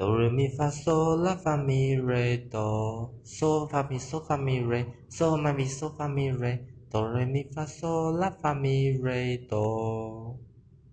Do re mi fa so la fa mi re do so fa mi so fa mi re so ma mi so fa mi re do re mi fa so la fa mi re do.